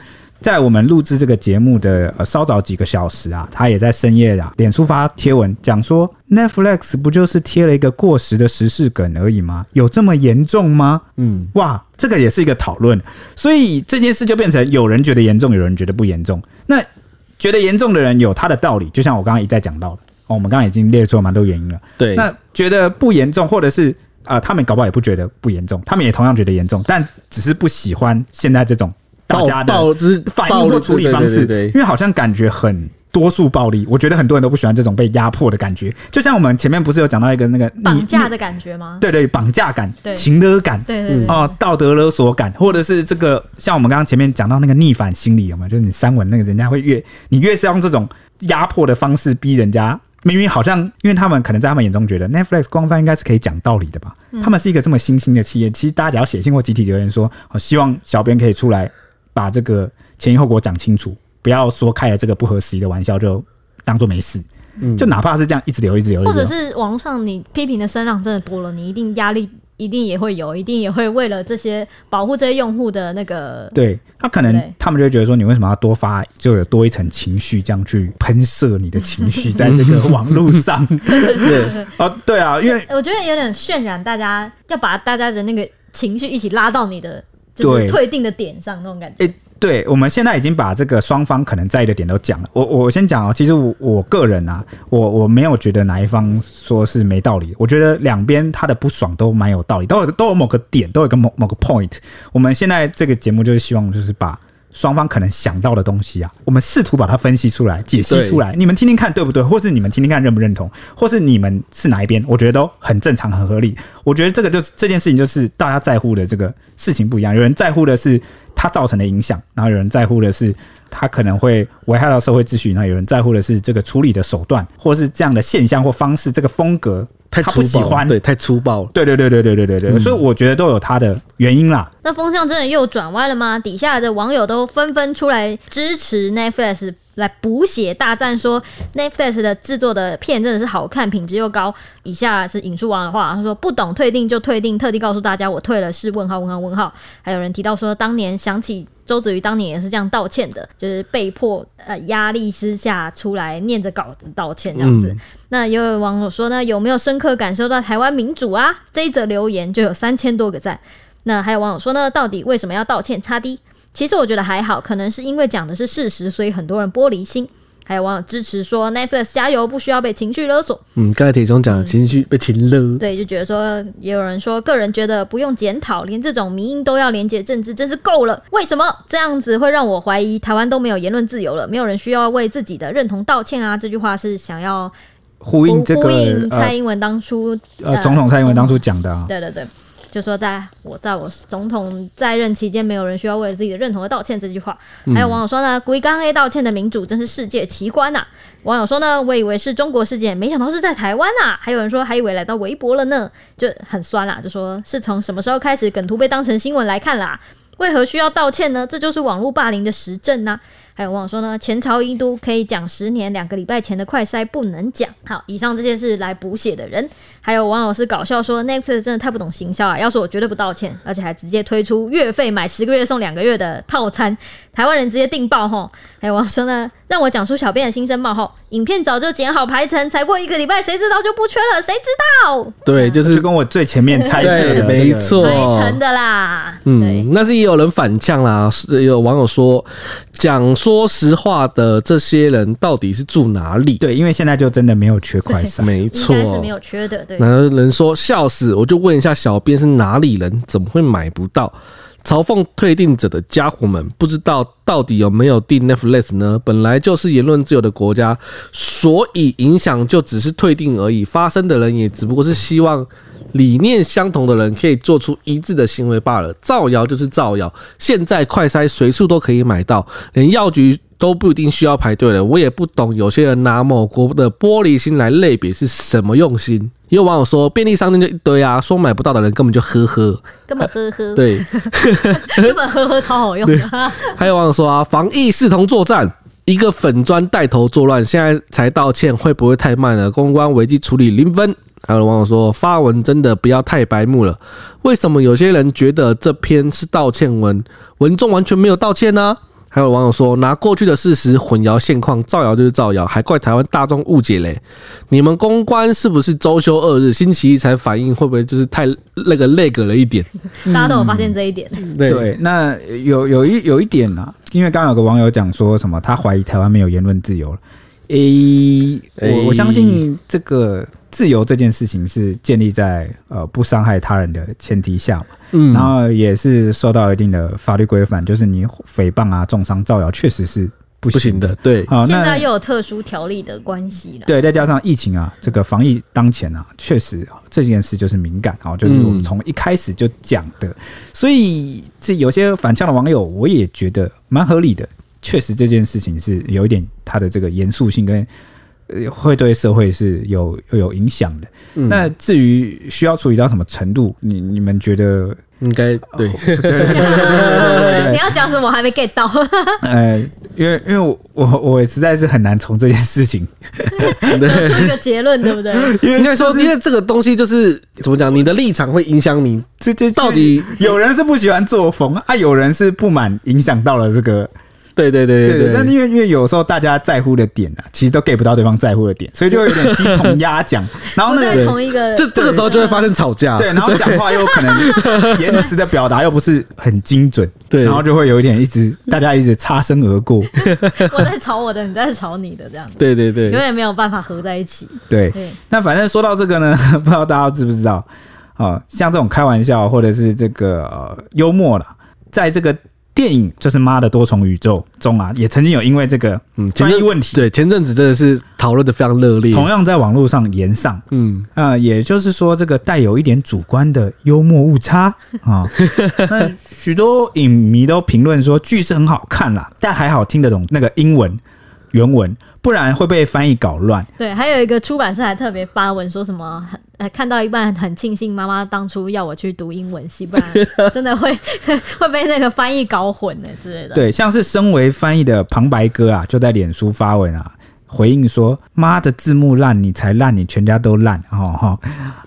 在我们录制这个节目的呃稍早几个小时啊，他也在深夜啊，脸书发贴文讲说，Netflix 不就是贴了一个过时的时事梗而已吗？有这么严重吗？嗯，哇，这个也是一个讨论，所以这件事就变成有人觉得严重，有人觉得不严重。那觉得严重的人有他的道理，就像我刚刚一再讲到的，哦，我们刚刚已经列出了蛮多原因了。对，那觉得不严重，或者是啊、呃，他们搞不好也不觉得不严重，他们也同样觉得严重，但只是不喜欢现在这种。大家的反应或处理方式，因为好像感觉很多数暴力，我觉得很多人都不喜欢这种被压迫的感觉。就像我们前面不是有讲到一个那个绑架的感觉吗？对对，绑架感、对情勒感、对对对哦，道德勒索感，或者是这个像我们刚刚前面讲到那个逆反心理有没有？就是你删文那个人家会越你越是用这种压迫的方式逼人家，明明好像因为他们可能在他们眼中觉得 Netflix 官方应该是可以讲道理的吧？嗯、他们是一个这么新兴的企业，其实大家只要写信或集体留言说，哦希望小编可以出来把这个前因后果讲清楚，不要说开了这个不合时宜的玩笑就。当做没事，嗯。就哪怕是这样一直留一直留，或者是网络上你批评的声浪真的多了，你一定压力一定也会有，一定也会为了这些保护这些用户的那个，对他可能他们就会觉得说，你为什么要多发，就有多一层情绪这样去喷射你的情绪 在这个网络上，对 啊，对啊，因为我觉得有点渲染，大家要把大家的那个情绪一起拉到你的就是退订的点上那种感觉。对，我们现在已经把这个双方可能在意的点都讲了。我我先讲哦，其实我我个人啊，我我没有觉得哪一方说是没道理。我觉得两边他的不爽都蛮有道理，都有都有某个点，都有个某某个 point。我们现在这个节目就是希望就是把双方可能想到的东西啊，我们试图把它分析出来、解析出来，你们听听看对不对？或是你们听听看认不认同？或是你们是哪一边？我觉得都很正常、很合理。我觉得这个就是这件事情，就是大家在乎的这个事情不一样。有人在乎的是。它造成的影响，然后有人在乎的是它可能会危害到社会秩序，那有人在乎的是这个处理的手段，或是这样的现象或方式，这个风格太他不喜欢，对，太粗暴，对对对对对对对对，嗯、所以我觉得都有他的原因啦。那风向真的又转弯了吗？底下的网友都纷纷出来支持 Netflix。来补血大战说，Netflix 的制作的片真的是好看，品质又高。以下是引述王的话，他说：“不懂退订就退订，特地告诉大家我退了。”是问号问号问号。还有人提到说，当年想起周子瑜当年也是这样道歉的，就是被迫呃压力之下出来念着稿子道歉这样子。嗯、那也有网友说呢，有没有深刻感受到台湾民主啊？这一则留言就有三千多个赞。那还有网友说呢，到底为什么要道歉？擦滴。其实我觉得还好，可能是因为讲的是事实，所以很多人玻璃心。还有网友支持说，Netflix 加油，不需要被情绪勒索。嗯，刚才铁中讲的情绪被情勒、嗯，对，就觉得说，也有人说，个人觉得不用检讨，连这种迷因都要连结政治，真是够了。为什么这样子会让我怀疑台湾都没有言论自由了？没有人需要为自己的认同道歉啊？这句话是想要呼应这个蔡英文当初呃，呃总统蔡英文当初讲的、啊，对对对。就说在我在我总统在任期间，没有人需要为了自己的认同而道歉这句话。还有网友说呢，归刚 A 道歉的民主真是世界奇观呐。网友说呢，我以为是中国事件，没想到是在台湾呐。还有人说还以为来到微博了呢，就很酸啦，就说是从什么时候开始梗图被当成新闻来看啦？为何需要道歉呢？这就是网络霸凌的实证呢。还有网友说呢，前朝一都可以讲十年，两个礼拜前的快筛不能讲。好，以上这些是来补血的人。还有网友是搞笑说，Netflix 真的太不懂行销啊！要是我绝对不道歉，而且还直接推出月费买十个月送两个月的套餐，台湾人直接订爆吼。还有网友说呢，让我讲出小编的心声冒号，影片早就剪好排程，才过一个礼拜，谁知道就不缺了？谁知道？对，就是跟我最前面猜测的，没错，排程的啦。嗯，那是也有人反呛啦，有网友说讲。说实话的这些人到底是住哪里？对，因为现在就真的没有缺快 筛，没错，应该是没有缺的。对，哪个人说笑死？我就问一下小编是哪里人？怎么会买不到？嘲讽退订者的家伙们，不知道到底有没有订 Netflix 呢？本来就是言论自由的国家，所以影响就只是退订而已。发声的人也只不过是希望。理念相同的人可以做出一致的行为罢了，造谣就是造谣。现在快筛随处都可以买到，连药局都不一定需要排队了。我也不懂有些人拿某国的玻璃心来类别是什么用心。也有网友说便利商店就一堆啊，说买不到的人根本就呵呵，根本呵呵，对，根本呵呵超好用的。还有网友说啊，防疫视同作战，一个粉砖带头作乱，现在才道歉会不会太慢了？公关危机处理零分。还有网友说，发文真的不要太白目了。为什么有些人觉得这篇是道歉文，文中完全没有道歉呢？还有网友说，拿过去的事实混淆现况，造谣就是造谣，还怪台湾大众误解嘞。你们公关是不是周休二日，星期一才反应？会不会就是太那个 lag 了一点？大家都有发现这一点。嗯、对，对，那有有一有一点啊，因为刚刚有个网友讲说什么，他怀疑台湾没有言论自由了。诶，我我相信这个自由这件事情是建立在呃不伤害他人的前提下嘛，嗯，然后也是受到一定的法律规范，就是你诽谤啊、重伤、造谣，确实是不行的。对，好，现在又有特殊条例的关系了。对，再加上疫情啊，这个防疫当前啊，确实这件事就是敏感啊，就是我们从一开始就讲的，嗯、所以这有些反呛的网友，我也觉得蛮合理的。确实这件事情是有一点它的这个严肃性跟。呃，会对社会是有有影响的。嗯、那至于需要处理到什么程度，你你们觉得应该对？你要讲什么？还没 get 到？呃，因为因为我我我实在是很难从这件事情 得出一个结论，对不对？因为应该说，因为这个东西就是怎么讲，你的立场会影响你。这这到底有人是不喜欢作风啊，有人是不满，影响到了这个。对对对对对，但因为因为有时候大家在乎的点啊，其实都 get 不到对方在乎的点，所以就会有点鸡同鸭讲。然后那个同一个，这这个时候就会发生吵架。对，然后讲话又可能 言辞的表达又不是很精准，对，然后就会有一点一直大家一直擦身而过。我在吵我的，你在吵你的，这样子。对对对，永远没有办法合在一起。对，那反正说到这个呢，不知道大家知不知道啊？像这种开玩笑或者是这个呃幽默啦，在这个。电影就是《妈的多重宇宙》中啊，也曾经有因为这个嗯翻译问题，对前阵子真的是讨论的非常热烈，同样在网络上言上，嗯。啊、呃，也就是说这个带有一点主观的幽默误差。啊，那许多影迷都评论说剧是很好看啦，但还好听得懂那个英文原文。不然会被翻译搞乱。对，还有一个出版社还特别发文说什么，呃，看到一半很庆幸妈妈当初要我去读英文系，不然真的会 会被那个翻译搞混的之类的。对，像是身为翻译的旁白哥啊，就在脸书发文啊，回应说：“妈的字幕烂，你才烂，你全家都烂。”哈哈，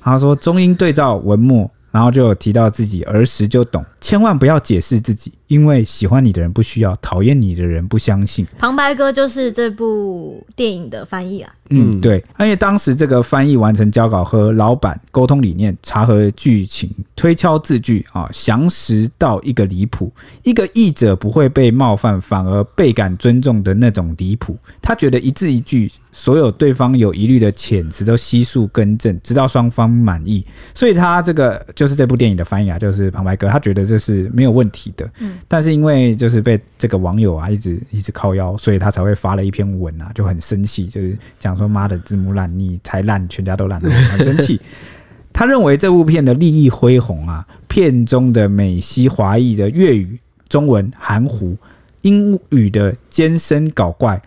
然后说中英对照文末，然后就有提到自己儿时就懂，千万不要解释自己。因为喜欢你的人不需要，讨厌你的人不相信。旁白哥就是这部电影的翻译啊。嗯，对，因为当时这个翻译完成交稿，和老板沟通理念，查核剧情，推敲字句啊，详实到一个离谱。一个译者不会被冒犯，反而倍感尊重的那种离谱。他觉得一字一句，所有对方有疑虑的遣词都悉数更正，直到双方满意。所以他这个就是这部电影的翻译啊，就是旁白哥，他觉得这是没有问题的。嗯。但是因为就是被这个网友啊一直一直靠腰，所以他才会发了一篇文啊，就很生气，就是讲说妈的字幕烂，你才烂，全家都烂，很生气。他认为这部片的立意恢宏啊，片中的美西华裔的粤语、中文含糊，英语的尖声搞怪，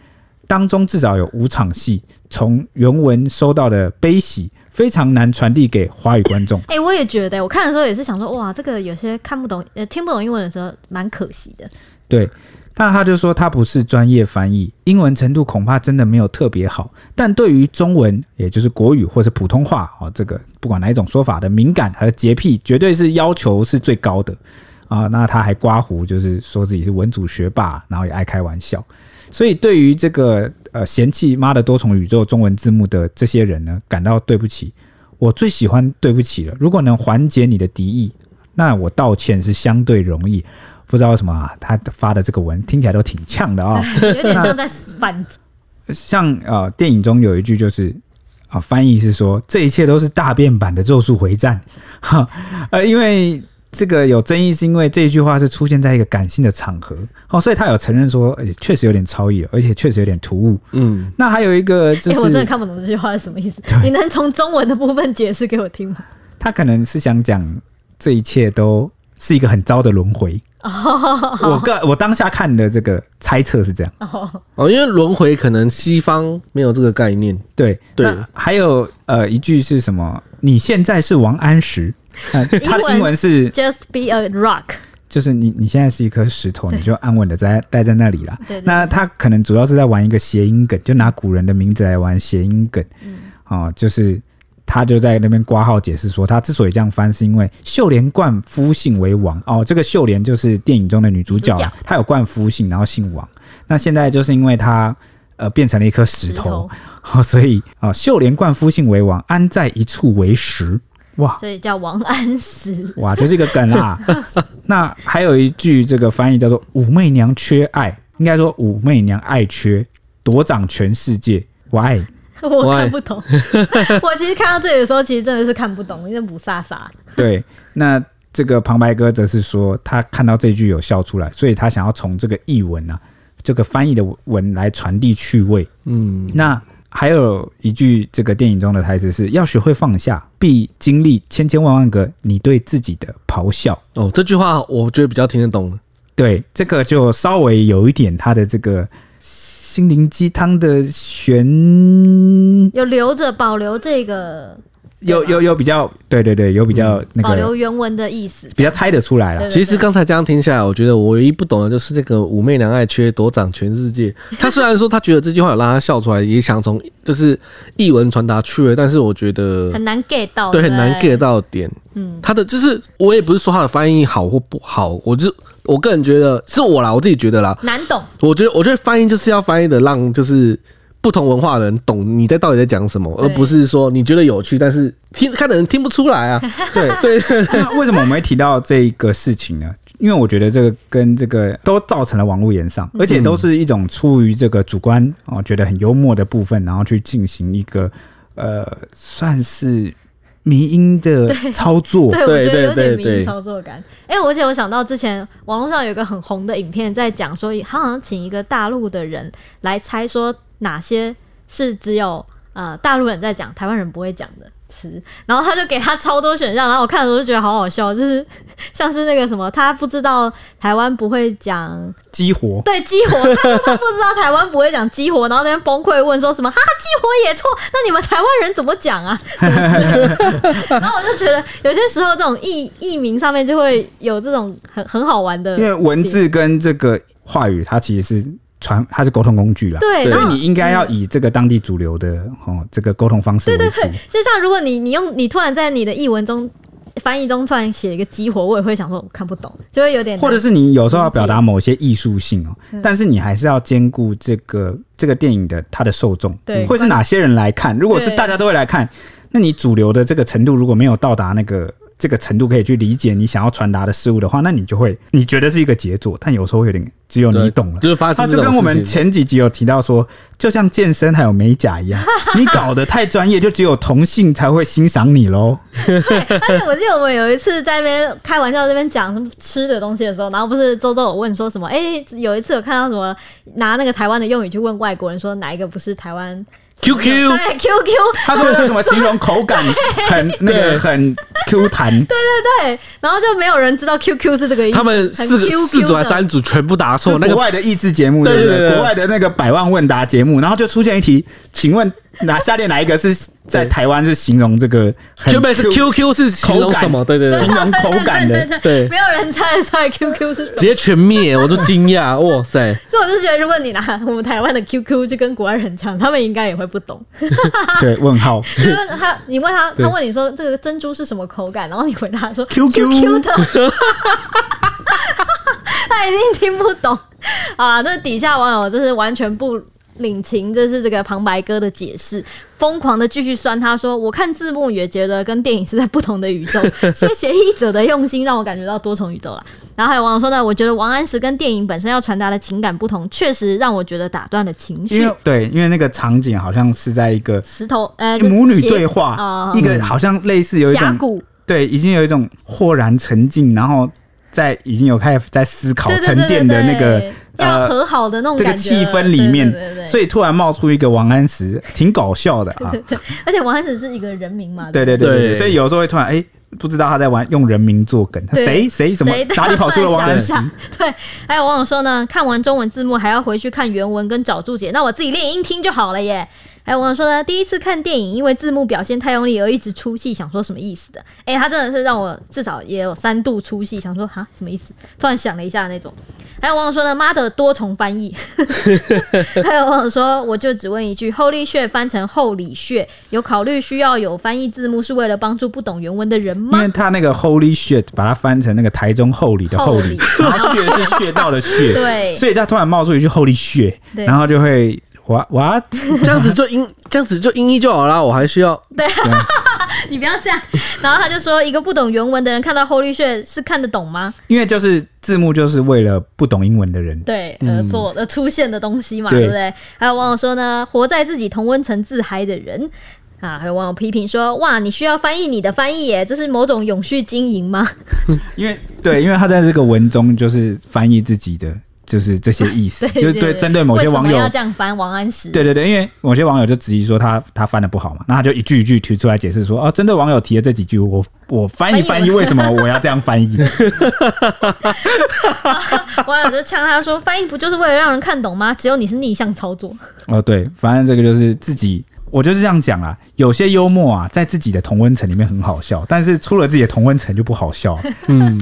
当中至少有五场戏，从原文收到的悲喜。非常难传递给华语观众。哎、欸，我也觉得，我看的时候也是想说，哇，这个有些看不懂、呃，听不懂英文的时候，蛮可惜的。对，但他就说他不是专业翻译，英文程度恐怕真的没有特别好。但对于中文，也就是国语或是普通话，哦，这个不管哪一种说法的敏感和洁癖，绝对是要求是最高的啊。那他还刮胡，就是说自己是文组学霸，然后也爱开玩笑。所以对于这个。呃，嫌弃妈的多重宇宙中文字幕的这些人呢，感到对不起。我最喜欢对不起了。如果能缓解你的敌意，那我道歉是相对容易。不知道为什么啊，他发的这个文听起来都挺呛的啊、哦，有点像在反。像呃，电影中有一句就是啊、呃，翻译是说这一切都是大变版的《咒术回战》哈，呃，因为。这个有争议，是因为这一句话是出现在一个感性的场合，哦，所以他有承认说，欸、确实有点超译，而且确实有点突兀。嗯，那还有一个就是，欸、我真的看不懂这句话是什么意思。你能从中文的部分解释给我听吗？他可能是想讲这一切都是一个很糟的轮回。哦，我个我当下看的这个猜测是这样。哦，哦，因为轮回可能西方没有这个概念。对对，还有呃一句是什么？你现在是王安石。他的英文是 Just be a rock，就是你你现在是一颗石头，你就安稳的在待在那里了。那他可能主要是在玩一个谐音梗，就拿古人的名字来玩谐音梗。嗯，哦，就是他就在那边挂号解释说，他之所以这样翻，是因为秀莲冠夫姓为王。哦，这个秀莲就是电影中的女主角，她有冠夫姓，然后姓王。那现在就是因为她呃变成了一颗石头，哦，所以啊，秀莲冠夫姓为王，安在一处为石。哇，所以叫王安石。哇，就是一个梗啦。那还有一句这个翻译叫做“武媚娘缺爱”，应该说“武媚娘爱缺，夺掌全世界”。Why？我看不懂。我其实看到这里的时候，其实真的是看不懂，因为不飒飒。对，那这个旁白哥则是说，他看到这句有笑出来，所以他想要从这个译文啊这个翻译的文来传递趣味。嗯，那还有一句这个电影中的台词是要学会放下，必经历千千万万个你对自己的咆哮。哦，这句话我觉得比较听得懂。对，这个就稍微有一点他的这个心灵鸡汤的玄，有留着保留这个。有有有比较，对对对，有比较那个保留原文的意思，比较猜得出来了。其实刚才这样听下来，我觉得我唯一不懂的就是这个武媚娘爱缺夺掌全世界。他虽然说他觉得这句话有让他笑出来，也想从就是译文传达趣味，但是我觉得很难 get 到，对，很难 get 到点。嗯，他的就是我也不是说他的翻译好或不好，我就我个人觉得是我啦，我自己觉得啦，难懂。我觉得我觉得翻译就是要翻译的让就是。不同文化的人懂你在到底在讲什么，而不是说你觉得有趣，但是听看的人听不出来啊。对对对，那为什么我们会提到这个事情呢？因为我觉得这个跟这个都造成了网络炎上，而且都是一种出于这个主观哦，觉得很幽默的部分，然后去进行一个呃，算是迷音的操作。对，对，我觉得有点迷音操作感。哎，而且我想到之前网络上有一个很红的影片，在讲说他好像请一个大陆的人来猜说。哪些是只有呃大陆人在讲，台湾人不会讲的词？然后他就给他超多选项，然后我看的时候就觉得好好笑，就是 像是那个什么，他不知道台湾不会讲激活，对激活，他说他不知道台湾不会讲激活，然后在那边崩溃问说什么哈激活也错，那你们台湾人怎么讲啊？然后我就觉得有些时候这种译译名上面就会有这种很很好玩的，因为文字跟这个话语它其实是。传它是沟通工具啦，对，所以你应该要以这个当地主流的哦这个沟通方式为主。对对对，就像如果你你用你突然在你的译文中翻译中突然写一个激活，我也会想说我看不懂，就会有点。或者是你有时候要表达某些艺术性哦，但是你还是要兼顾这个这个电影的它的受众，对，会是哪些人来看？如果是大家都会来看，那你主流的这个程度如果没有到达那个。这个程度可以去理解你想要传达的事物的话，那你就会你觉得是一个杰作，但有时候会有点只有你懂了。就是发生，它就跟我们前几集有提到说，就像健身还有美甲一样，你搞得太专业，就只有同性才会欣赏你喽。对，而且我记得我们有一次在那边开玩笑，这边讲什么吃的东西的时候，然后不是周周有问说什么？哎，有一次有看到什么拿那个台湾的用语去问外国人，说哪一个不是台湾？Q Q 对 Q Q，他说怎么形容口感很那个很 Q 弹？对对对，然后就没有人知道 Q Q 是这个意思。他们四个四组还是三组全部答错。那个国外的益智节目，对对对，国外的那个百万问答节目，然后就出现一题，请问。哪下列哪一个是在台湾是形容这个？Q 是 QQ 是形容什么？对对对，形容口感的。对，没有人猜得出来 QQ 是什么，直接全灭，我都惊讶，哇塞！所以我就觉得，如果你拿我们台湾的 QQ 就跟国外人讲，他们应该也会不懂。对，问号。就是他，你问他，他问你说这个珍珠是什么口感，然后你回答说 QQ 的，他一定听不懂啊！这底下网友真是完全不。领情，这是这个旁白哥的解释，疯狂的继续酸。他说：“我看字幕也觉得跟电影是在不同的宇宙。谢谢译者的用心，让我感觉到多重宇宙了。”然后还有网友说呢：“我觉得王安石跟电影本身要传达的情感不同，确实让我觉得打断了情绪。对，因为那个场景好像是在一个石头，呃，母女对话，呃、一个好像类似有一种峡谷，对，已经有一种豁然沉静，然后在已经有开始在思考沉淀的那个。对对对对对”要和好的那种感觉，这个气氛里面，所以突然冒出一个王安石，挺搞笑的啊！而且王安石是一个人名嘛，对对对，对，对，所以有时候会突然哎、欸，不知道他在玩用人名做梗，谁谁什么哪里跑出了王安石？对，还有网友说呢，看完中文字幕还要回去看原文跟找注解，那我自己练音听就好了耶。还有网友说呢，第一次看电影，因为字幕表现太用力而一直出戏，想说什么意思的？哎、欸，他真的是让我至少也有三度出戏，想说哈什么意思？突然想了一下那种。还有网友说呢，妈的多重翻译。还有网友说，我就只问一句，Holy shit 翻成厚礼穴，有考虑需要有翻译字幕是为了帮助不懂原文的人吗？因为他那个 Holy shit 把它翻成那个台中后里的后里，然后穴是穴道的穴，对，所以他突然冒出一句 Holy shit，然后就会。哇哇，这样子就音，这样子就音译就好啦。我还需要对，你不要这样。然后他就说，一个不懂原文的人看到 Holy shit 是看得懂吗？因为就是字幕就是为了不懂英文的人对而做而出现的东西嘛，对不对？还有网友说呢，活在自己同温层自嗨的人啊，还有网友批评说，哇，你需要翻译你的翻译耶，这是某种永续经营吗？因为对，因为他在这个文中就是翻译自己的。就是这些意思，就是对针对某些网友要这样翻王安石。对对对，因为某些网友就质疑说他他翻的不好嘛，那他就一句一句提出来解释说，哦，针对网友提的这几句，我我翻译翻译，为什么我要这样翻译？网友就呛他说，翻译不就是为了让人看懂吗？只有你是逆向操作。哦，对，反正这个就是自己。我就是这样讲啊，有些幽默啊，在自己的同温层里面很好笑，但是出了自己的同温层就不好笑。嗯，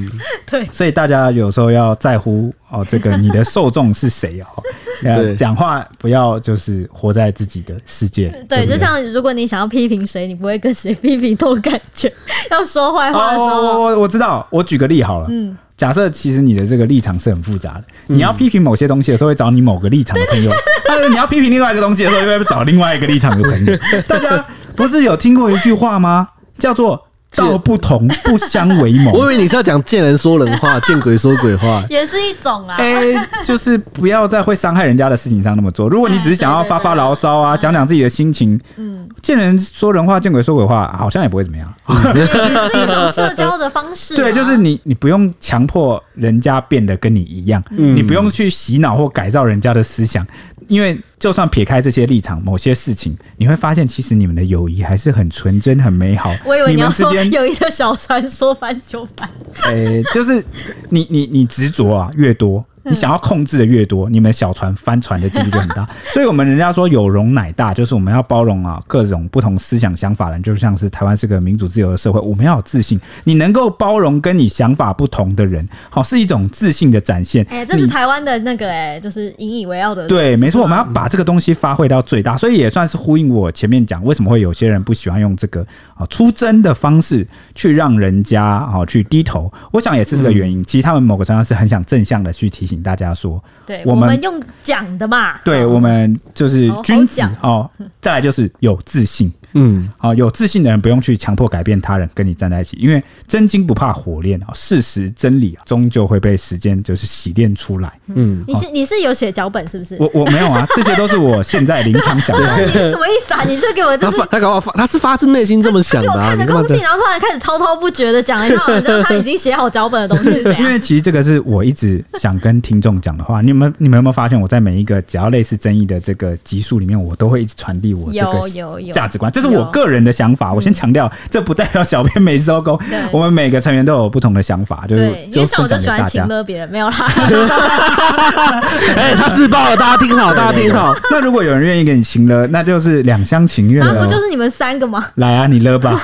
对，所以大家有时候要在乎哦，这个你的受众是谁哦，讲话不要就是活在自己的世界。对，就像如果你想要批评谁，你不会跟谁批评都感觉，要说坏话的时候，我我我知道，我举个例好了，嗯。假设其实你的这个立场是很复杂的，你要批评某些东西的时候会找你某个立场的朋友，但是你要批评另外一个东西的时候又会找另外一个立场的朋友。大家不是有听过一句话吗？叫做。道不同不相为谋。我以为你是要讲见人说人话，见鬼说鬼话，也是一种啊。哎、欸，就是不要在会伤害人家的事情上那么做。如果你只是想要发发牢骚啊，讲讲自己的心情，嗯，见人说人话，见鬼说鬼话，好像也不会怎么样。也是一种社交的方式。对，就是你，你不用强迫人家变得跟你一样，嗯、你不用去洗脑或改造人家的思想。因为就算撇开这些立场，某些事情你会发现，其实你们的友谊还是很纯真、很美好。我以为你要说 友谊的小船说翻就翻。诶、欸，就是你你你执着啊，越多。你想要控制的越多，你们小船翻船的几率就很大。所以，我们人家说有容乃大，就是我们要包容啊各种不同思想想法的人，就像是台湾是个民主自由的社会，我们要有自信。你能够包容跟你想法不同的人，好，是一种自信的展现。哎、欸，这是台湾的那个哎、欸，就是引以为傲的。对，没错，我们要把这个东西发挥到最大，所以也算是呼应我前面讲，为什么会有些人不喜欢用这个啊出征的方式去让人家啊去低头。我想也是这个原因。其实他们某个程度上是很想正向的去提醒大家说。对，我们用讲的嘛。对，我们就是君子哦。再来就是有自信。嗯，好，有自信的人不用去强迫改变他人跟你站在一起，因为真金不怕火炼啊，事实真理啊，终究会被时间就是洗练出来。嗯，你是你是有写脚本是不是？我我没有啊，这些都是我现在临场想的。你什么意思啊？你是给我就是他搞我发，他是发自内心这么想的。看着空气，然后突然开始滔滔不绝的讲一套，然后他已经写好脚本的东西。因为其实这个是我一直想跟听众讲的话。你们你们有没有发现，我在每一个只要类似争议的这个集数里面，我都会一直传递我这个价值观，这是我个人的想法，我先强调，这不代表小编没收工。我们每个成员都有不同的想法，就是因为像我就喜欢情勒别人，没有啦。哎，他自爆了，大家听好，大家听好。那如果有人愿意给你情勒，那就是两厢情愿了。那不就是你们三个吗？来啊，你勒吧。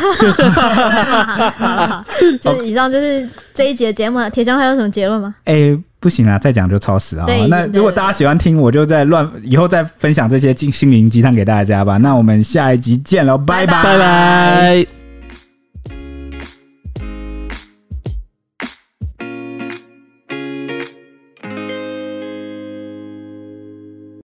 就以上就是这一节节目，铁箱还有什么结论吗？哎。不行啊，再讲就超时啊！那如果大家喜欢听，我就再乱以后再分享这些心灵鸡汤给大家吧。那我们下一集见喽，拜拜拜拜。